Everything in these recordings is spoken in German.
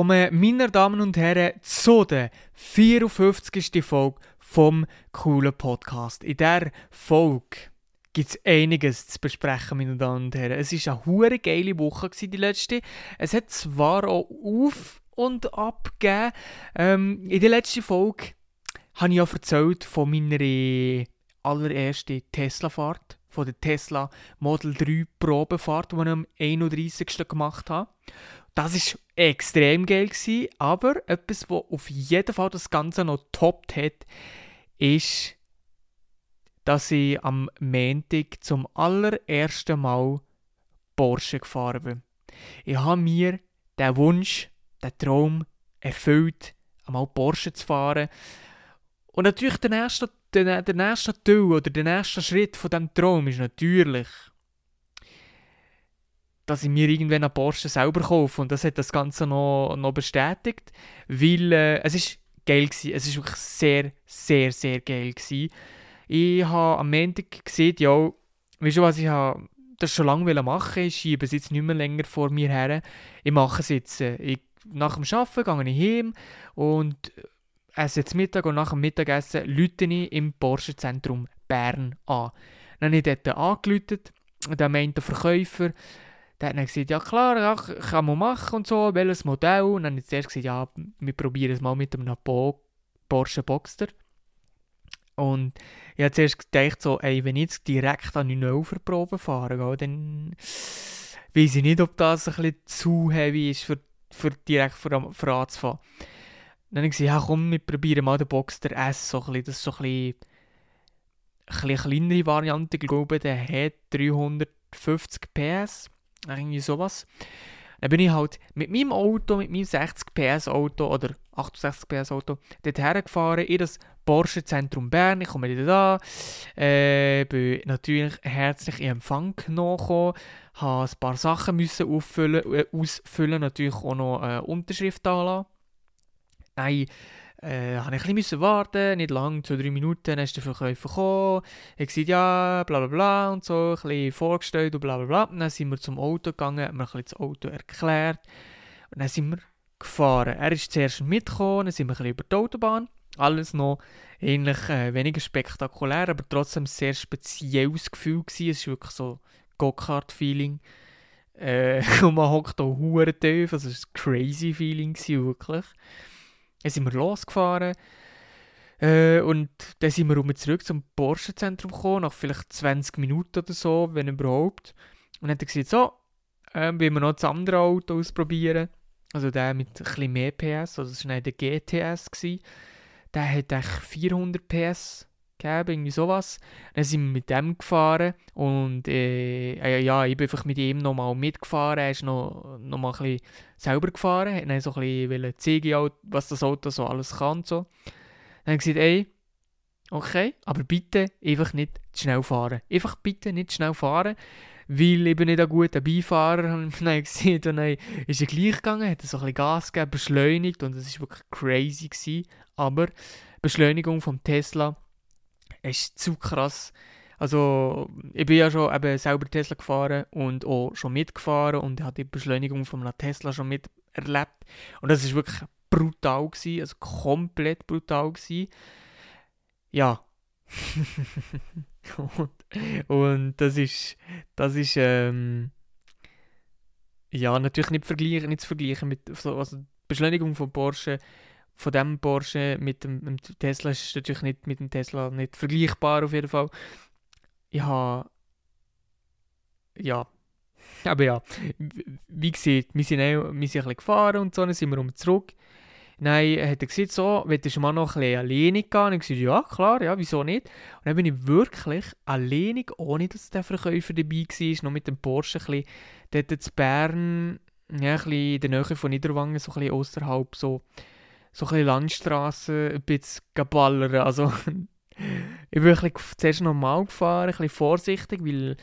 Willkommen, meine Damen und Herren, zu der 54. Folge vom coolen Podcast. In dieser Folge gibt es einiges zu besprechen, meine Damen und Herren. Es war eine hure geile Woche, die letzte. Es hat zwar auch auf und ab gegeben. Ähm, in der letzten Folge habe ich ja erzählt von meiner allerersten Tesla-Fahrt, von der Tesla Model 3 Probefahrt, die ich am 31. gemacht habe. Das war extrem geil, gewesen, aber etwas, was auf jeden Fall das Ganze noch toppt hat, ist, dass ich am Montag zum allerersten Mal Porsche gefahren bin. Ich habe mir den Wunsch, den Traum erfüllt, einmal Porsche zu fahren. Und natürlich der nächste, der, der nächste Teil oder der nächste Schritt von diesem Traum ist natürlich, dass ich mir irgendwann einen Porsche selber kaufe. Und das hat das Ganze noch, noch bestätigt, weil äh, es ist geil war. Es ist wirklich sehr, sehr, sehr geil gewesen. Ich habe am Montag gesehen, ja, weißt du was, ich habe das schon lange machen Ich schiebe es jetzt nicht mehr länger vor mir her. Ich mache es jetzt. Äh, ich, nach dem Arbeiten gehe ich heim und esse jetzt Mittag und nach dem Mittagessen lüte ich im Porsche Zentrum Bern an. Dann habe ich dort angelötet, der meint der Verkäufer, hat dann gesagt, ja klar, ja, kann man machen und so, welches Modell. Und dann zuerst gesagt, ja, wir probieren es mal mit einem Bo Porsche Boxster. Und ich habe gedacht, so, ey, wenn ich jetzt direkt an die Neuverprobe fahre, dann weiß ich nicht, ob das ein bisschen zu heavy ist, für, direkt vor, vor anzufahren. Dann habe ich gesagt, ja komm, wir probieren mal den Boxster S, so ein bisschen, so kleinere Variante, ich glaube, der hat 350 PS irgendwie sowas. Dann bin ich halt mit meinem Auto, mit meinem 60 PS Auto oder 68 PS Auto dort hergefahren in das Porsche Zentrum Bern. Ich komme wieder da, äh, bin natürlich herzlich in Empfang genommen, habe ein paar Sachen müssen auffüllen, äh, ausfüllen, natürlich auch noch eine Unterschrift da lassen. Äh, habe ich ein bisschen warten, nicht lang, zwei, drei Minuten, dann ist der Verkäufer gekommen, er gesagt, ja, bla bla bla und so, ein bisschen vorgestellt und bla bla bla. dann sind wir zum Auto gegangen, haben mir ein das Auto erklärt und dann sind wir gefahren. Er ist zuerst mitgekommen, dann sind wir ein bisschen über die Autobahn. Alles noch ähnlich äh, weniger spektakulär, aber trotzdem ein sehr spezielles Gefühl gewesen. Es ist wirklich so Go-Kart-Feeling. Äh, und man hockt da hure tief, also es war ein crazy Feeling gewesen, wirklich. Dann sind wir losgefahren. Äh, und dann sind wir um zurück zum Porsche-Zentrum gekommen, nach vielleicht 20 Minuten oder so, wenn überhaupt. Und dann hat er gesagt, so, äh, wollen wir noch das andere Auto ausprobieren. Also der mit ein mehr PS, also das war der GTS. Gewesen. Der hat eigentlich 400 PS gegeben, irgendwie sowas. Dann sind wir mit dem gefahren und äh, ja, ich bin einfach mit ihm nochmal mitgefahren. Er ist noch, noch mal ein bisschen selber gefahren, hat dann so ein bisschen zeigen, was das Auto so alles kann. So. Dann habe ich gesagt, ey, okay, aber bitte einfach nicht zu schnell fahren. Einfach bitte nicht zu schnell fahren, weil ich bin nicht ein guter Beifahrer. Und dann gesehen, und dann ist er gleich gegangen, hat so ein bisschen Gas gegeben, beschleunigt und es war wirklich crazy. Gewesen. Aber Beschleunigung vom Tesla ist zu krass. Also, ich bin ja schon eben selber Tesla gefahren und auch schon mitgefahren und habe die Beschleunigung von einem Tesla schon miterlebt. Und das ist wirklich brutal gewesen, also komplett brutal gewesen. Ja. und, und, das ist, das ist, ähm, ja, natürlich nicht, vergleichen, nicht zu vergleichen mit, also Beschleunigung von Porsche von dem Porsche mit dem, mit Tesla ist natürlich nicht mit dem Tesla nicht vergleichbar auf jeden Fall. Ich habe ja, aber ja, wie gesagt, wir sind, auch, wir sind ein bisschen gefahren und so, dann sind wir um zurück. Nein, hat er gesagt, so, willst du mal noch ein bisschen alleine gehen? Und ich gesagt, ja, klar, ja, wieso nicht? Und dann bin ich wirklich alleine, ohne dass der Verkäufer dabei war, noch mit dem Porsche ein bisschen, dort in Bern, ja, ein bisschen in der Nähe von Niederwangen, so ein bisschen außerhalb, so so ein bisschen Landstraße ein bisschen geballern. Also, ich bin ein zuerst normal gefahren, ein bisschen vorsichtig, weil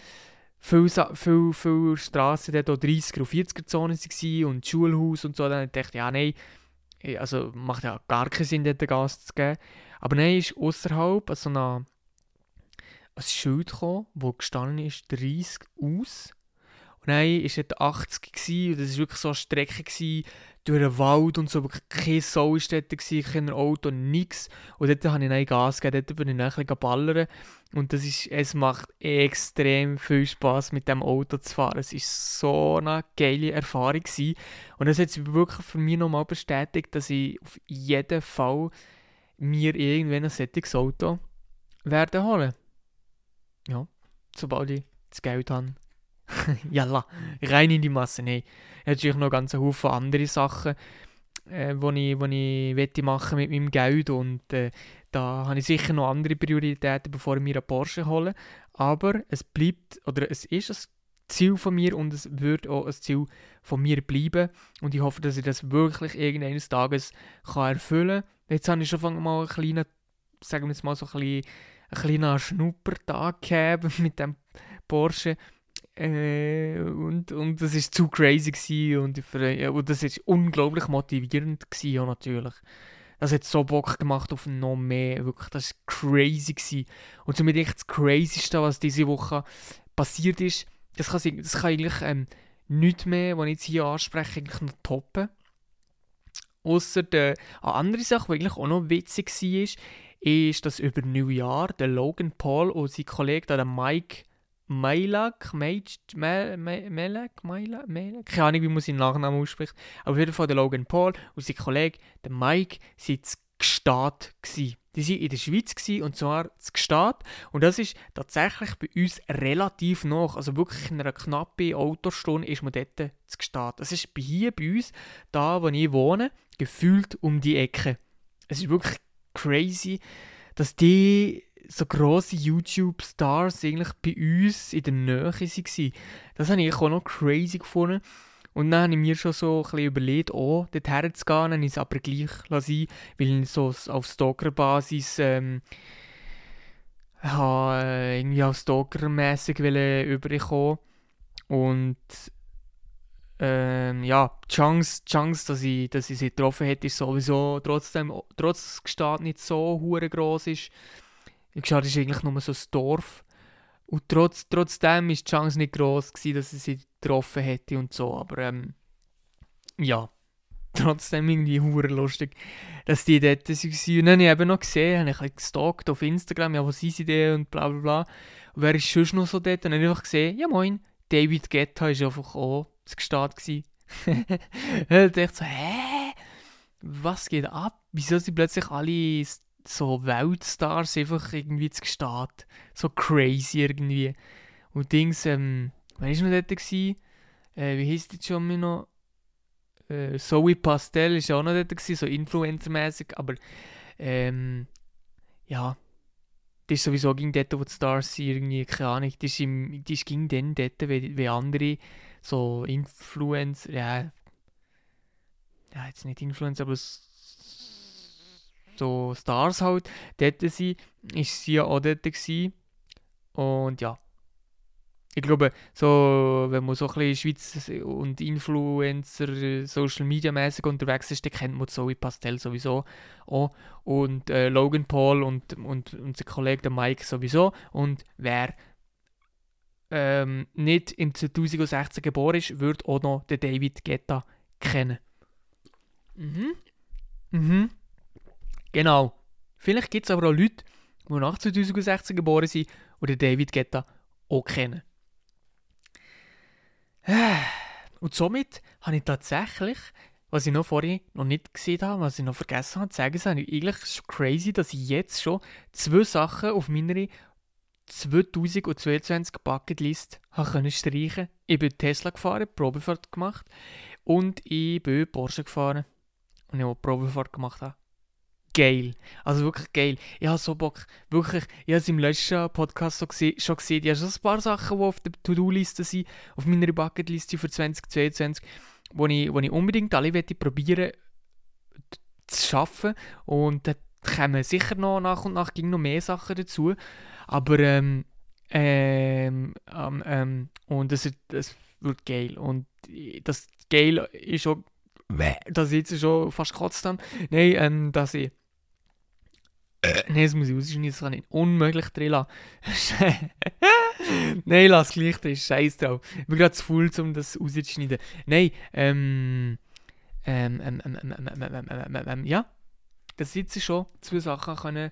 viele, viele, viele Straßen dort auch 30er und 40er Zonen waren und Schulhaus und so. Dann dachte ich, ja, nein, also macht ja gar keinen Sinn, dort Gas zu geben. Aber nein, ist außerhalb so ein, ein Schild gekommen, wo gestanden ist 30 aus. Und dann war es 80 gewesen, und das war wirklich so eine Strecke gewesen, durch den Wald und so, wirklich keine Sau war dort, kein Auto, nichts. Und dort habe ich dann Gas gegeben, dort bin ich dann ein bisschen ballern. Und das ist, es macht extrem viel Spaß mit dem Auto zu fahren. Es war so eine geile Erfahrung. Gewesen. Und das hat sich wirklich für mich nochmal bestätigt, dass ich auf jeden Fall mir irgendwann ein solches Auto werde holen. Ja, sobald ich das Geld habe. Jalla, rein in die Masse. Nein, natürlich noch ganz Haufen andere Sachen, äh, ich, ich wette machen mit meinem Geld und äh, da habe ich sicher noch andere Prioritäten, bevor ich mir einen Porsche hole. Aber es bleibt, oder es ist ein Ziel von mir und es wird auch ein Ziel von mir bleiben. Und ich hoffe, dass ich das wirklich irgendeines Tages kann erfüllen kann. Jetzt habe ich schon mal einen kleinen, sagen wir jetzt mal so ein bisschen, einen kleinen Schnuppertag gehabt mit dem Porsche. Äh, und, und das war zu crazy und, und das war unglaublich motivierend gewesen, auch natürlich. Das hat so Bock gemacht auf noch mehr, wirklich, das war crazy gewesen. Und somit echt das Crazyste, was diese Woche passiert ist, das kann, das kann eigentlich ähm, nichts mehr, was ich jetzt hier anspreche, noch toppen. Ausser eine andere Sache, die eigentlich auch noch witzig war, ist, dass über Neujahr der Logan Paul und sein Kollege, der Mike Mailak, Melak, Melak, Melak, keine Ahnung, wie man seinen Nachnamen ausspricht, aber auf jeden Fall der Logan Paul und sein Kollege, der Mike, zu Gstaad gewesen. Die waren in der Schweiz und zwar zu Gstaad. Und das ist tatsächlich bei uns relativ noch. Also wirklich in einer knappen Autostunde ist man dort zu Gstaad. Das ist hier bei uns, da wo ich wohne, gefühlt um die Ecke. Es ist wirklich crazy, dass die so grosse YouTube-Stars eigentlich bei uns in der Nähe waren. Das habe ich auch noch crazy gefunden. Und dann habe ich mir schon so ein bisschen überlegt, oh, dort herzugehen, dann es aber gleich lassen, weil ich so auf Stalker-Basis ähm, habe, äh, irgendwie auf Stalker-mässig überkommen. Und ähm, ja, die Chance, die Chance dass, ich, dass ich sie getroffen hätte, ist sowieso trotzdem, trotz Gestad nicht so groß ist. Gestad ist eigentlich nur so ein Dorf. Und trotz, trotzdem war die Chance nicht groß, gewesen, dass ich sie getroffen hätte und so. Aber ähm, ja, trotzdem irgendwie hure lustig, dass die dort waren. Und dann habe ich eben noch gesehen, habe ich gestalkt auf Instagram, ja, wo sind sie denn und bla bla bla. Und wer ist sonst noch so dort? Und dann habe ich einfach gesehen, ja moin, David Guetta ist einfach auch zu Gestart gewesen. ich dachte so, hä? Was geht ab? Wieso sind plötzlich alle so Weltstars einfach irgendwie zu Gestart? So crazy irgendwie. Und Dings, ähm, wer war noch dort? Äh, wie hieß die schon mal noch? Äh, Zoe Pastel ist auch noch dort, gewesen, so Influencer-mäßig, aber ähm, ja, das ist sowieso ging dort, wo die Stars sind, irgendwie, keine Ahnung, das ist, im, das ging dann dort, wie, wie andere so Influencer, ja, ja, jetzt nicht Influencer, aber so Stars halt, dort sind, ist sie ja auch dort gewesen. Und ja, ich glaube, so, wenn man so ein bisschen Schweiz und Influencer, Social Media mäßig unterwegs ist, dann kennt man Zoe Pastel sowieso auch. Und äh, Logan Paul und, und unser Kollege der Mike sowieso. Und wer ähm, nicht im 2016 geboren ist, würde auch noch den David Guetta kennen. Mhm. Mhm. Genau. Vielleicht gibt es aber auch Leute, die nach 2016 geboren sind und den David Guetta auch kennen. Und somit habe ich tatsächlich, was ich noch vorhin noch nicht gesehen habe, was ich noch vergessen habe zu sagen, ist eigentlich crazy, dass ich jetzt schon zwei Sachen auf meiner 2022 Bucketlist habe streichen Ich bin Tesla gefahren, Probefahrt gemacht und ich bin Porsche gefahren und ich habe Probefahrt gemacht. Habe. Geil. Also wirklich geil. Ich habe so Bock. Wirklich, ich habe es im letzten Podcast so gse schon gesehen. Ich habe schon ein paar Sachen, die auf der To-Do-Liste sind, auf meiner Bucketliste für 2022, wo ich, wo ich unbedingt alle probieren zu schaffen. Und da kommen sicher noch nach und nach noch mehr Sachen dazu. Aber ähm, ähm, ähm, und das, das wird geil. Und das geil ist auch, dass ich jetzt schon fast gekotzt habe. Nein, ähm, dass ich. Äh, Nein, das muss ich rausschneiden, das kann ich unmöglich drin lassen. Nein, lass gleich drin, scheiß drauf. Ich bin gerade zu faul, um das rauszuschneiden. Nein, ähm, ähm, ähm, ähm, ähm, ähm, ähm, ähm, ähm, ähm, ja, das jetzt schon zwei Sachen können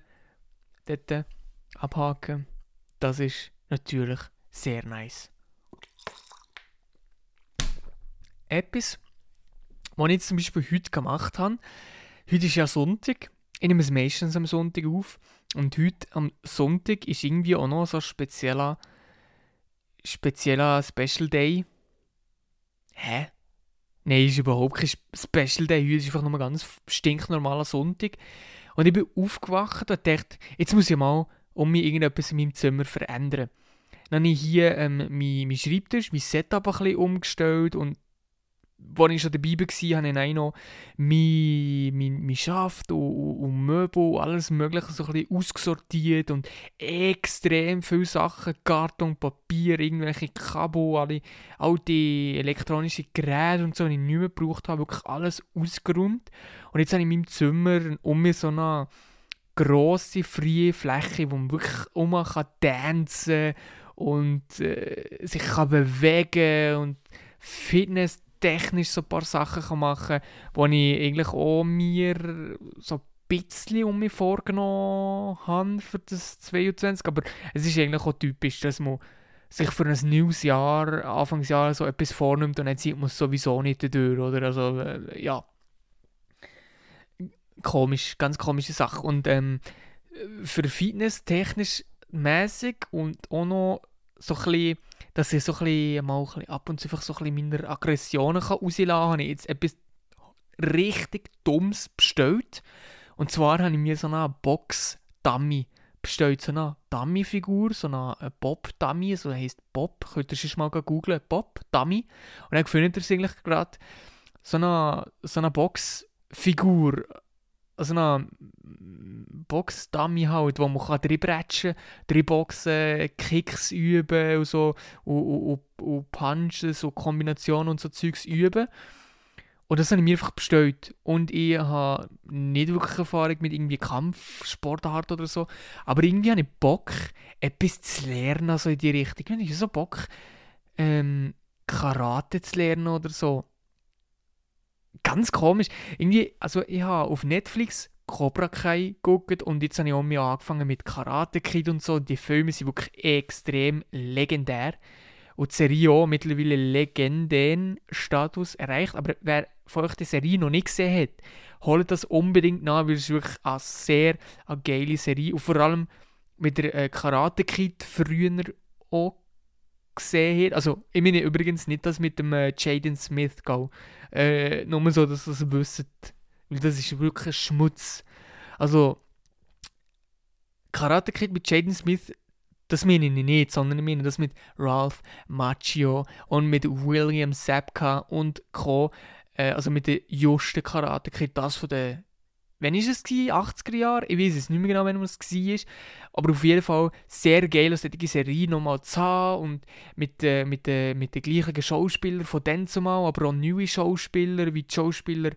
dort abhaken. Das ist natürlich sehr nice. Etwas, was ich zum Beispiel heute gemacht habe, heute ist ja Sonntag, ich nehme es meistens am Sonntag auf und heute am Sonntag ist irgendwie auch noch so ein spezieller, spezieller Special Day. Hä? Nein, ist überhaupt kein Special Day, heute ist einfach nur ein ganz stinknormaler Sonntag. Und ich bin aufgewacht und dachte, jetzt muss ich mal um mich irgendetwas in meinem Zimmer verändern. Dann habe ich hier ähm, mein, mein Schreibtisch, mein Setup ein bisschen umgestellt und als ich schon dabei war, habe ich noch mein, mein, mein Schaft und, und Möbel und alles Mögliche so ein ausgesortiert und extrem viele Sachen, Karton, Papier, irgendwelche Kabel, alle, all die elektronischen Geräte und so, die ich nicht mehr gebraucht habe, wirklich alles ausgeräumt. Und jetzt habe ich in meinem Zimmer um mir so eine grosse, freie Fläche, wo man wirklich um kann tanzen und äh, sich kann bewegen und Fitness technisch so ein paar Sachen machen kann, die ich eigentlich auch mir so ein bisschen um mich vorgenommen habe für das 22. Aber es ist eigentlich auch typisch, dass man sich für ein neues Jahr, Anfangsjahr so etwas vornimmt und dann sieht man es sowieso nicht durch, oder? Also, äh, ja. Komisch, ganz komische Sache. Und ähm, für Fitness technisch mäßig und auch noch so bisschen dass ich so bisschen, mal bisschen ab und zu einfach so ein bisschen meine Aggressionen rauslassen kann, habe ich jetzt etwas richtig Dummes bestellt. Und zwar habe ich mir so eine Box-Dummy bestellt, so eine Dummy-Figur, so eine Bob-Dummy, so heisst Bob, könnt ihr schon mal googeln, Bob-Dummy. Und dann findet ihr es eigentlich gerade, so eine, so eine Box-Figur, also eine Box-Dummy halt, wo man kann drin bretschen kann, Boxen, Kicks üben und so, und, und, und Punches und Kombinationen und so Zeugs üben. Und das habe ich mir einfach bestellt. Und ich habe nicht wirklich Erfahrung mit irgendwie Kampfsportart oder so. Aber irgendwie habe ich Bock, etwas zu lernen, also in die Richtung. Ich habe so Bock, ähm, Karate zu lernen oder so. Ganz komisch. Irgendwie, also ich habe auf Netflix Cobra Kai geguckt und jetzt habe ich auch mal angefangen mit Karate Kid und so. Die Filme sind wirklich extrem legendär. Und die Serie auch mittlerweile legendären Status erreicht. Aber wer von euch die Serie noch nicht gesehen hat, holt das unbedingt nach, weil es wirklich eine sehr eine geile Serie und vor allem mit der äh, Karate Kid früher auch gesehen hat. Also, ich meine übrigens nicht das mit dem äh, Jaden Smith Go. Äh, nur so, dass ihr es wisst. Weil das ist wirklich Schmutz. Also, Karate Kid mit Jaden Smith, das meine ich nicht, sondern ich meine das mit Ralph Macchio und mit William Sapka und Co. Äh, also mit den justen Karate Kid, das von den Wann war es? 80er Jahre? Ich weiß es nicht mehr genau, wann es war. Aber auf jeden Fall sehr geil, eine solche Serie nochmal zu haben und mit, äh, mit, äh, mit den gleichen Schauspielern von dann zumal, aber auch neue Schauspieler, wie die Schauspieler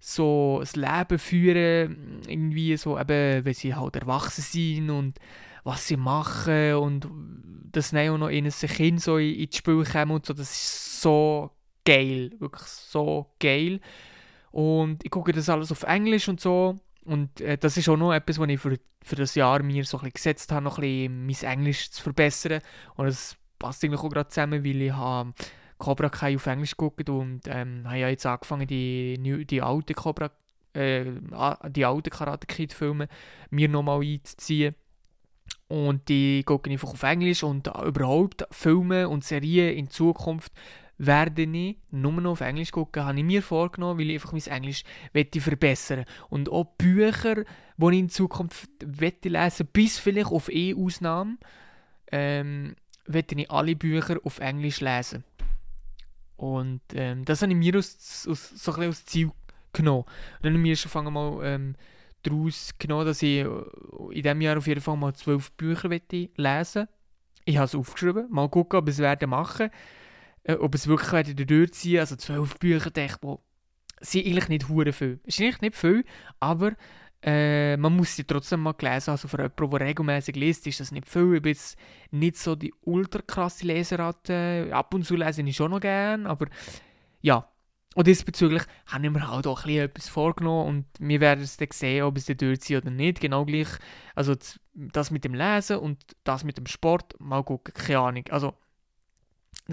so das Leben führen, irgendwie so eben, wenn sie halt erwachsen sind und was sie machen und dass dann auch noch ein Kind so ins Spiel kommen und so, das ist so geil, wirklich so geil. Und ich gucke das alles auf Englisch und so. Und äh, das ist auch noch etwas, was ich für, für das Jahr mir so ein gesetzt habe, noch ein mein Englisch zu verbessern. Und das passt eigentlich auch gerade zusammen, weil ich habe Cobra Kai auf Englisch geguckt und ähm, habe ja jetzt angefangen, die, die alte Cobra äh, die alten Karate Kid Filme mir nochmal einzuziehen. Und die gucke ich einfach auf Englisch und überhaupt Filme und Serien in Zukunft werde ich nur noch auf Englisch gucken, habe ich mir vorgenommen, weil ich einfach mein Englisch verbessern Und auch Bücher, die ich in Zukunft lesen bis vielleicht auf E-Ausnahmen, ähm, werde ich alle Bücher auf Englisch lesen. Und ähm, das habe ich mir aus, aus, so ein bisschen als Ziel genommen. Und dann habe ich mir schon mal ähm, daraus genommen, dass ich in diesem Jahr auf jeden Fall mal zwölf Bücher lesen möchte. Ich habe es aufgeschrieben, mal gucken, ob ich es werde machen äh, ob es wirklich werde durchziehen Also zwölf Bücher, denke ich, sind eigentlich nicht hure viel. Es ist eigentlich nicht viel, aber äh, man muss sie trotzdem mal gelesen Also für jemanden, der regelmäßig liest, ist das nicht viel. Ich bin jetzt nicht so die ultra krasse Leserate. Ab und zu lese ich schon noch gerne, aber ja. Und diesbezüglich habe ich mir halt auch etwas vorgenommen und wir werden es dann sehen, ob es dann ist oder nicht. Genau gleich, also das mit dem Lesen und das mit dem Sport, mal gucken, keine Ahnung. Also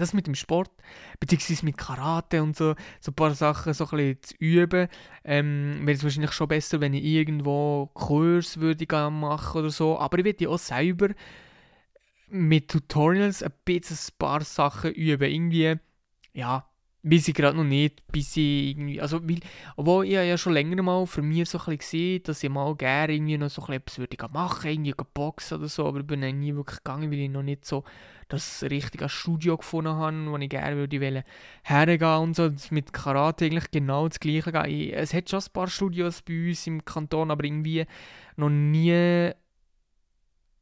das mit dem Sport, beziehungsweise mit Karate und so, so ein paar Sachen so ein zu üben, ähm, wäre es wahrscheinlich schon besser, wenn ich irgendwo Kurs würde machen oder so. Aber ich würde auch selber mit Tutorials ein bisschen ein paar Sachen üben. Irgendwie, ja, Weiß ich gerade noch nicht, bis ich irgendwie, also, weil, obwohl ich ja schon länger mal für mich so ein gesehen, dass ich mal gerne irgendwie noch so etwas würde machen, irgendwie boxen oder so, aber ich bin nie wirklich gegangen, weil ich noch nicht so das richtige Studio gefunden habe, wo ich gerne würde hergehen und so. Mit Karate eigentlich genau das Gleiche. Ich, es hat schon ein paar Studios bei uns im Kanton, aber irgendwie noch nie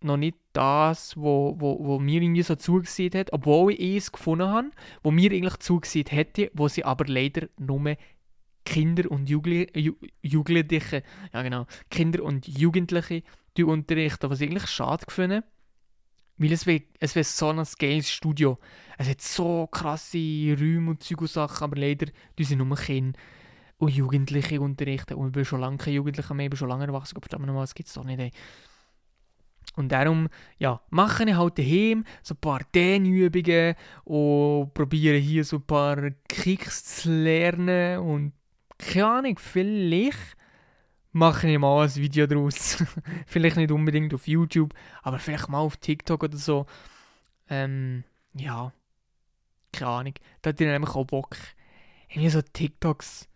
noch nicht das, wo, wo, wo mir irgendwie so zugesehen hat, obwohl ich es gefunden habe, wo mir eigentlich zugesehen hätte, wo sie aber leider nur Kinder und Jugendliche, ja genau, Kinder und Jugendliche unterrichten, was ich eigentlich schade gefunden weil es wäre es wär so ein geiles Studio. Es hat so krasse Räume und Zeug und Sachen, aber leider sind nur Kinder und Jugendliche unterrichten. Und ich bin schon lange kein Jugendlicher mehr, ich bin schon lange erwachsen, aber verdammt nochmal, das gibt es doch nicht. Ey. Und darum, ja, mache ich halt daheim so ein paar Dehnübungen und probiere hier so ein paar Kicks zu lernen und keine Ahnung, vielleicht mache ich mal ein Video daraus. vielleicht nicht unbedingt auf YouTube, aber vielleicht mal auf TikTok oder so. Ähm, ja, keine Ahnung. Da hat ich nämlich auch Bock. Irgendwie so TikToks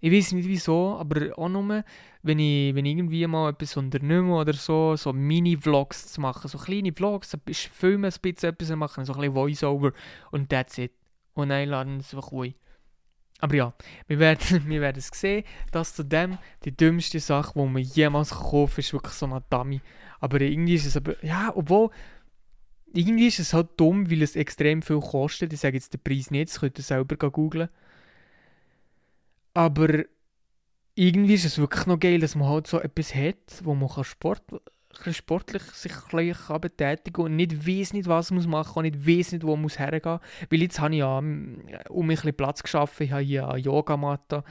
ich weiß nicht wieso, aber auch nur, wenn ich, wenn ich irgendwie mal etwas unternehme oder so, so Mini-Vlogs zu machen, so kleine Vlogs, ein bisschen filmen, ein bisschen etwas machen, so ein bisschen Voice-Over und that's it. Und dann laden es einfach ruhig. Aber ja, wir werden, wir werden es sehen, dass zu dem die dümmste Sache, die man jemals kaufen ist wirklich so eine Dummy. Aber irgendwie ist es aber, ja, obwohl, irgendwie ist es halt dumm, weil es extrem viel kostet. Ich sage jetzt den Preis nicht, das könnt ihr selber googeln. Aber irgendwie ist es wirklich noch geil, dass man halt so etwas hat, wo man kann Sport, sportlich sich ein betätigen und nicht weiss nicht, was man machen muss und nicht weiss nicht, wo muss hergehen muss. Weil jetzt habe ich ja um mich ein Platz geschaffen. Ich habe hier eine Yogamatte,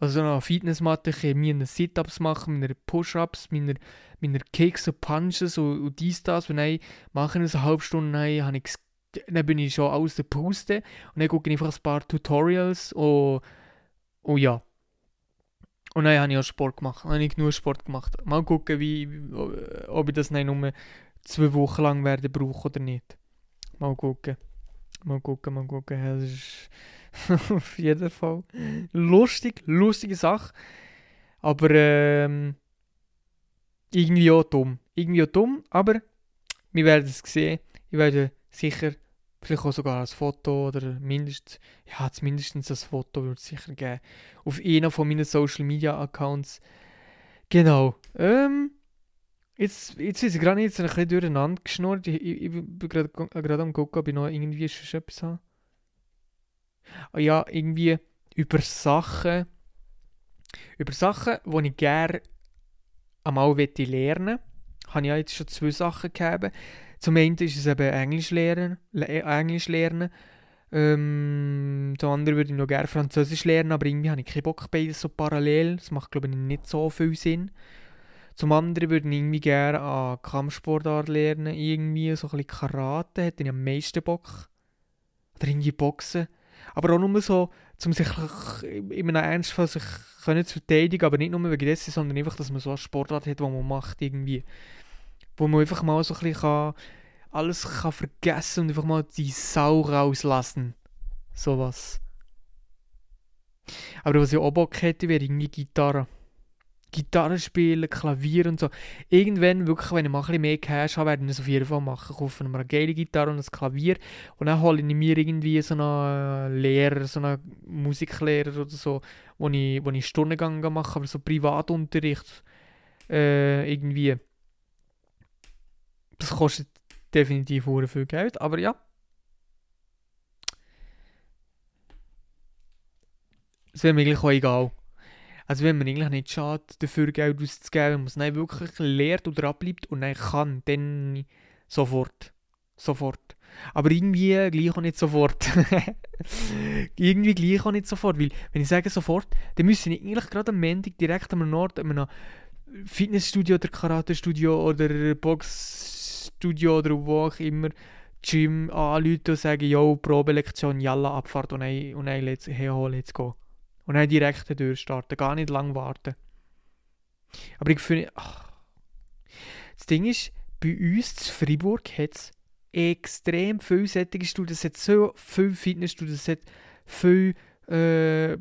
also eine Fitnessmatte. Ich kann mir Sit-Ups machen, meine Push-Ups, meine, meine Kicks und Punches und, und dies, das. Und dann mache ich eine halbe Stunde, dann, habe ich, dann bin ich schon aus der Puste und dann gucke ich einfach ein paar Tutorials und Oh ja. Und dann habe ich auch Sport gemacht. Dann habe ich genug Sport gemacht. Mal gucken, wie, ob ich das nicht nur zwei Wochen lang werde brauchen oder nicht. Mal gucken. Mal gucken, mal gucken. Das ist auf jeden Fall lustig, lustige Sache. Aber ähm, irgendwie auch dumm. Irgendwie auch dumm, aber wir werden es sehen. Ich werde sicher Vielleicht auch sogar ein Foto oder mindestens, ja, mindestens ein Foto würde es sicher geben. Auf einer von meinen Social Media Accounts. Genau. Ähm, jetzt, jetzt ist ich gerade nicht ein bisschen durcheinander geschnurrt. Ich, ich, ich bin gerade am gucken, ob ich noch irgendwie schon etwas habe. Oh ja, irgendwie über Sachen, über Sachen, die ich gerne einmal lernen möchte. Habe ich ja jetzt schon zwei Sachen gegeben. Zum einen ist es eben Englisch lernen. Äh, Englisch lernen. Ähm, zum anderen würde ich noch gerne Französisch lernen, aber irgendwie habe ich keinen Bock beides so parallel. Das macht, glaube ich, nicht so viel Sinn. Zum anderen würde ich irgendwie gerne an Kampfsportart lernen. Irgendwie so ein bisschen Karate hätte ich am meisten Bock. Oder irgendwie Boxen. Aber auch nur so, um sich in einem Ernstfall sich können zu verteidigen, aber nicht nur wegen dessen, sondern einfach, dass man so eine Sportart hat, die man macht irgendwie wo man einfach mal so ein bisschen alles kann vergessen und einfach mal die Sau rauslassen. Sowas. Aber was ich auch Bock hätte, wäre irgendwie Gitarre. Gitarre spielen, Klavier und so. Irgendwann, wirklich, wenn ich mal ein bisschen mehr Cash habe, werde ich das auf jeden Fall machen. Kaufen wir eine geile Gitarre und ein Klavier. Und dann hole ich mir irgendwie so einen Lehrer, so einen Musiklehrer oder so, wo ich, wo ich Stundengang mache, aber so Privatunterricht. Äh, irgendwie. Das kostet definitiv viel Geld, aber ja. Es wäre mir eigentlich auch egal. Also wenn man eigentlich nicht schade, dafür Geld auszugeben, wenn man es nicht wirklich lehrt oder abbleibt und dann kann, dann sofort. Sofort. Aber irgendwie gleich auch nicht sofort. irgendwie gleich auch nicht sofort, weil wenn ich sage sofort, dann müssen ich eigentlich gerade am Montag direkt am Nord, an einem Fitnessstudio oder Karate-Studio oder Boxstudio oder wo auch immer Gym anrufen und sagen, yo, Probelektion, jalla, Abfahrt und dann, und dann let's, hey, let's go. Und dann direkt durchstarten, gar nicht lang warten. Aber ich finde, das Ding ist, bei uns in Freiburg hat es extrem viele solche Studios, es hat so viele Fitnessstudios, es hat viele äh,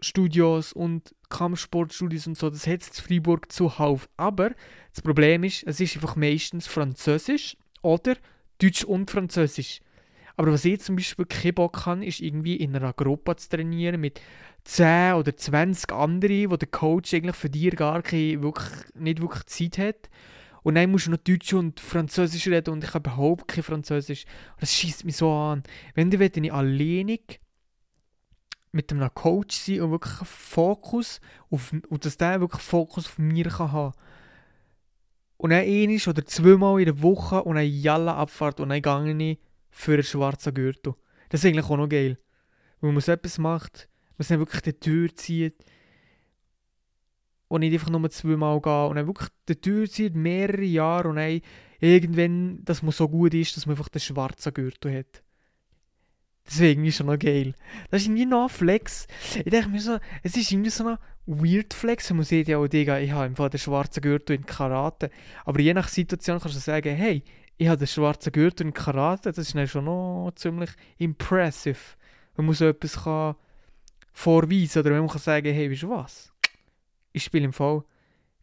Boxstudios und Kampfsportstudios und so, das hat es in Freiburg zuhauf. Aber das Problem ist, es ist einfach meistens Französisch oder Deutsch und Französisch. Aber was ich zum Beispiel keinen Bock habe, ist irgendwie in einer Gruppe zu trainieren mit 10 oder 20 anderen, wo der Coach eigentlich für dich gar keine, wirklich, nicht wirklich Zeit hat. Und dann musst du noch Deutsch und Französisch reden und ich habe überhaupt kein Französisch. Das schießt mich so an. Wenn du ich alleinig mit einem Coach sein und wirklich Fokus auf, und dass der wirklich Fokus auf mir kann haben und dann einmal oder zweimal in der Woche und dann Jalla Abfahrt und dann gehe ich für einen schwarzen Gürtel. Das ist eigentlich auch noch geil. Wenn man so etwas macht, man dann wirklich die Tür zieht und nicht einfach nur zweimal gehen und dann wirklich die Tür zieht, mehrere Jahre und dann irgendwann, dass man so gut ist, dass man einfach den schwarzen Gürtel hat. Das ist irgendwie schon noch geil. Das ist irgendwie noch ein Flex. Ich denke mir so, es ist irgendwie so ein weird Flex. Man sieht ja auch, Digga, ich habe einfach den schwarzen Gürtel in Karate. Aber je nach Situation kannst du sagen, hey, ich habe den schwarzen Gürtel in Karate. Das ist dann schon noch ziemlich impressive. Wenn man so etwas kann vorweisen oder wenn man kann sagen, hey, weißt du was? Ich spiele im Fall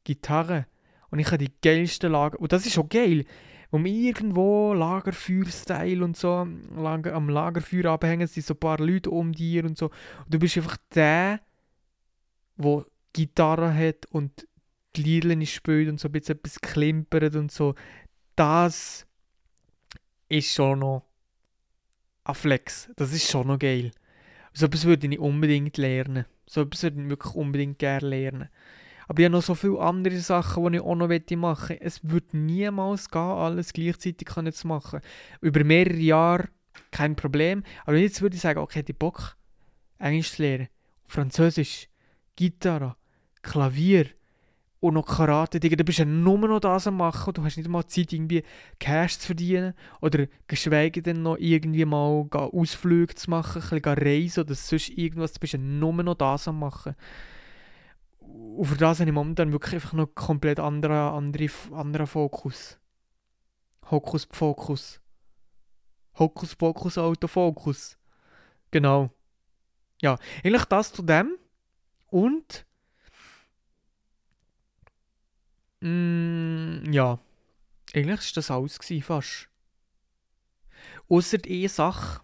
Gitarre und ich habe die geilsten Lager. Und das ist auch geil wo wir irgendwo Lagerfeuer-Style und so am Lagerfeuer abhängen, sind so ein paar Leute um dir und so. Und du bist einfach der, der Gitarre hat und die Liedchen spielt und so ein bisschen etwas klimpert und so. Das ist schon noch ein Flex. Das ist schon noch geil. So etwas würde ich unbedingt lernen. So etwas würde ich wirklich unbedingt gerne lernen. Aber ich habe noch so viele andere Sachen, die ich auch noch machen möchte. Es wird niemals gehen, alles gleichzeitig zu machen. Über mehrere Jahre kein Problem. Aber jetzt würde ich sagen, okay, ich Bock, Englisch zu lernen, Französisch, Gitarre, Klavier und noch Karate, Digga, du bist ja nur noch das am machen, du hast nicht mal Zeit, irgendwie Cash zu verdienen oder geschweige denn noch irgendwie mal Ausflüge zu machen, ein bisschen reisen oder sonst irgendwas, du bist ja nur noch das am machen. Und für das habe ich momentan wirklich einfach noch komplett anderen andere, andere Fokus. Hokus Fokus. Hokus Pokus Autofokus. Genau. Ja, eigentlich das zu dem. Und. Mm, ja. Eigentlich war das alles fast. Ausser eine Sache.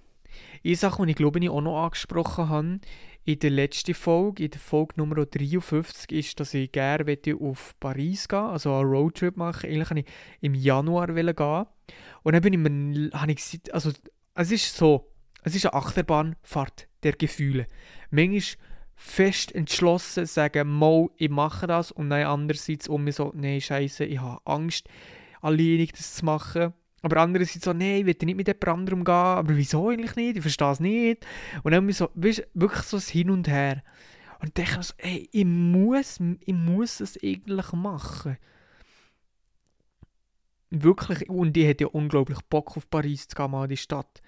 Eine Sache, die ich glaube ich auch noch angesprochen habe, in der letzten Folge, in der Folge Nummer 53, ist, dass ich gerne auf Paris gehen also einen Roadtrip machen. Eigentlich wollte ich im Januar gehen. Und dann bin ich mir, habe ich gesagt, also es ist so, es ist eine Achterbahnfahrt der Gefühle. Manchmal fest entschlossen sagen, mal, ich mache das und dann andererseits um mich so, nein, scheiße, ich habe Angst, alleinig das zu machen. Aber andere sind so, nein, ich will nicht mit jemand anderem gehen. Aber wieso eigentlich nicht? Ich verstehe es nicht. Und dann so, weißt, wirklich so ein Hin und Her. Und ich denke so, ey, ich muss, ich muss es eigentlich machen. Wirklich. Und ich hätte ja unglaublich Bock auf Paris zu gehen, mal die Stadt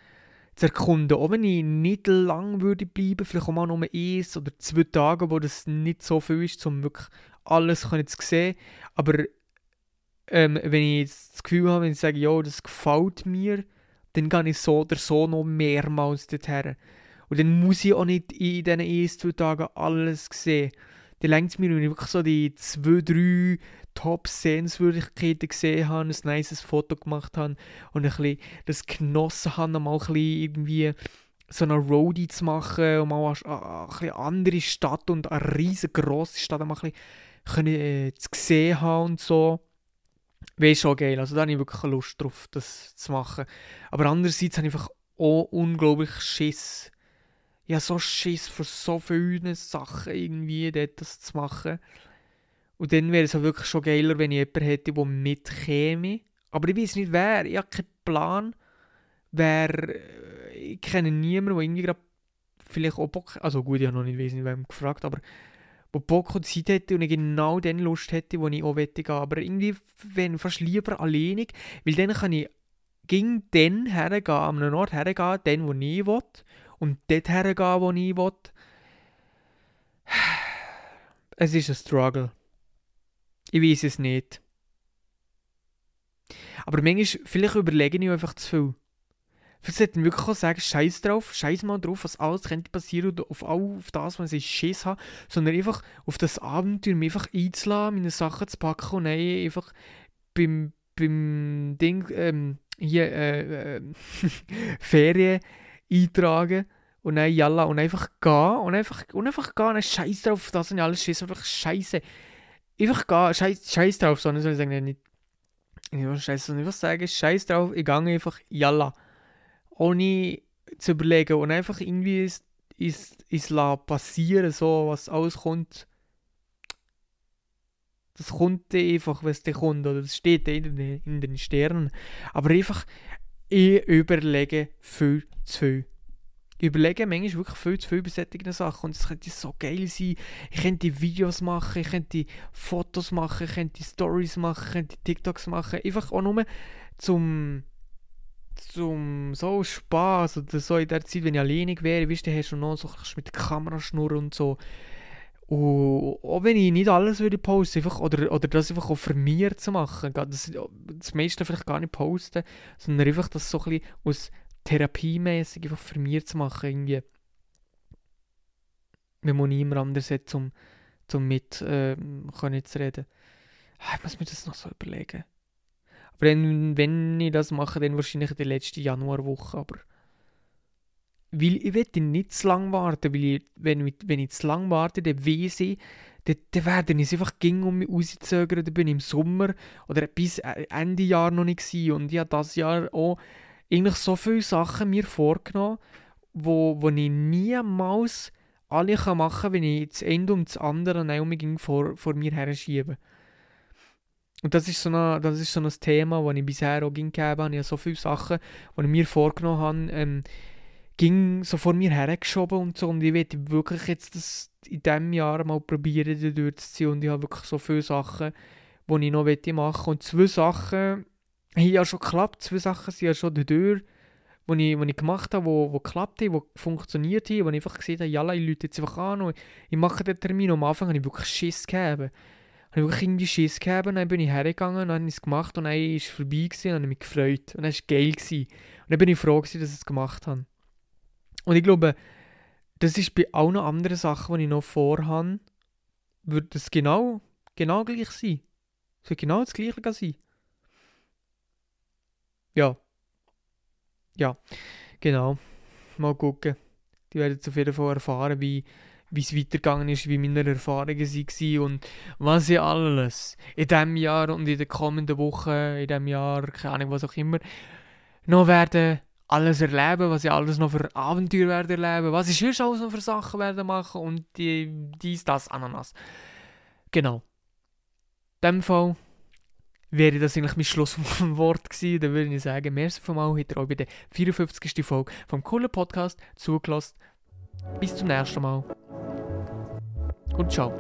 zu erkunden. Auch wenn ich nicht lang würde bleiben, vielleicht auch mal nur eins oder zwei Tage, wo das nicht so viel ist, um wirklich alles zu sehen. Aber ähm, wenn ich das Gefühl habe, wenn ich sage, ja, das gefällt mir, dann gehe ich so oder so noch mehrmals dorthin. Und dann muss ich auch nicht in diesen ersten zwei Tagen alles sehen. Dann längt es mir, wenn ich wirklich so die zwei, drei Top-Sehenswürdigkeiten gesehen habe, ein nices Foto gemacht habe und ein bisschen das genossen habe, mal ein bisschen irgendwie so eine Roadie zu machen und mal eine, eine, eine andere Stadt und eine riesengroße Stadt mal ein bisschen können, äh, zu sehen haben und so wäre schon geil. Also da habe ich wirklich Lust drauf, das zu machen. Aber andererseits habe ich einfach auch unglaublich Schiss, Ich habe so Schiss für so viele Sachen irgendwie dort das zu machen. Und dann wäre es auch wirklich schon geiler, wenn ich jemanden hätte, der mitkäme. Aber ich weiß nicht wer, ich habe keinen Plan. Wer, äh, ich kenne niemanden, der irgendwie gerade vielleicht auch Bock, also gut, ich habe noch nicht, weiß nicht, wem gefragt, aber wo Bock und Zeit hätte und ich genau den Lust hätte, wo ich auch gehen. Aber irgendwie, wenn fast lieber alleinig, weil dann kann ich ging dann hergehen, an einen Ort hergehen, den, wo ich will, und dort hergehen, wo ich will. Es ist ein Struggle. Ich weiß es nicht. Aber manchmal, vielleicht überlege ich einfach zu viel. Vielleicht sollte ich wirklich auch sagen, scheiß drauf, scheiß mal drauf, was alles könnte passieren und auf, auf das, was ich Schiss habe, sondern einfach auf das Abenteuer mich einfach einzulassen, meine Sachen zu packen und dann einfach beim, beim Ding, ähm, hier, äh, äh, Ferien eintragen und dann jalla und einfach gehen und einfach, und einfach gehen, und scheiß drauf, das und alles Schiss, einfach scheiße. Einfach gehen, scheiß, scheiß drauf, sondern soll ich sagen, nicht, ich scheiße, sondern ich sagen, scheiß drauf, ich gehe einfach jalla ohne zu überlegen und einfach irgendwie ist ist ist passieren so was alles kommt das kommt einfach wenn es kommt oder das steht in den, in den Sternen aber einfach ich überlege viel zu viel ich überlege manchmal wirklich viel zu viel bei solchen Sachen und es könnte so geil sein. Ich könnte Videos machen, ich könnte Fotos machen, ich könnte Stories machen, ich könnte TikToks machen. Einfach auch nur zum zum so Spaß oder so in der Zeit, wenn ich alleine wäre, weißt du, hast du noch so mit der Kamera schnurren und so. Und auch wenn ich nicht alles würde posten, einfach, oder, oder das einfach auch für mich zu machen, das, das meiste vielleicht gar nicht posten, sondern einfach das so ein bisschen aus therapiemäßig einfach für mich zu machen, irgendwie. Wenn man niemand anders hat, um, um mit äh, zu reden. Ah, ich muss mir das noch so überlegen. Aber wenn, wenn ich das mache, dann wahrscheinlich in der letzten Januarwoche. Aber weil ich will nicht zu lange warten, weil ich, wenn, ich, wenn ich zu lange warte, dann weiß ich, dann, dann werde ich es einfach ging um mich rauszögern. Dann bin ich im Sommer oder bis äh, Ende Jahr noch nicht gewesen. Und ich habe dieses Jahr auch eigentlich so viele Sachen mir vorgenommen, wo, wo ich niemals alle machen kann, wenn ich das Ende um das andere unbedingt vor, vor mir her schiebe. Und das ist so, eine, das ist so ein Thema, das ich bisher auch gegeben habe. Ich habe so viele Sachen, die ich mir vorgenommen habe, ähm, ging so vor mir hergeschoben und so. Und ich werde wirklich jetzt das in diesem Jahr mal probieren, durchzuziehen. Und ich habe wirklich so viele Sachen, die ich noch machen möchte. Und zwei Sachen haben ja schon geklappt. Zwei Sachen sind ja schon durch, die ich, ich gemacht habe, die, die geklappt haben, die funktioniert haben, wo ich einfach gesehen habe, ja, ich Leute jetzt einfach an und ich mache den Termin. Und am Anfang habe ich wirklich Schiss gegeben habe ich wirklich irgendwie Schiss gehabt und dann bin ich hergegangen und habe es gemacht und dann ist es vorbei gewesen, und habe mich gefreut und dann war es geil. Gewesen. Und dann bin ich froh gewesen, dass ich es gemacht habe. Und ich glaube, das ist bei allen anderen Sachen, die ich noch vorhabe, wird es genau, genau gleich sein. Es wird genau das gleiche sein. Ja. Ja, genau. Mal gucken. Die werden auf jeden Fall erfahren, wie wie es weitergegangen ist, wie meine Erfahrungen waren und was ich alles in diesem Jahr und in den kommenden Wochen, in diesem Jahr, keine Ahnung, was auch immer, noch werden alles erleben, was ich alles noch für Abenteuer werde erleben, was ich sonst alles noch für Sachen werde machen und die, dies, das, Ananas. Genau. In dem Fall wäre das eigentlich mein Schlusswort gewesen. Dann würde ich sagen, merci von mal, habt ihr auch bei der 54. Folge vom coolen Podcast zugelassen. Bis zum nächsten Mal und ciao.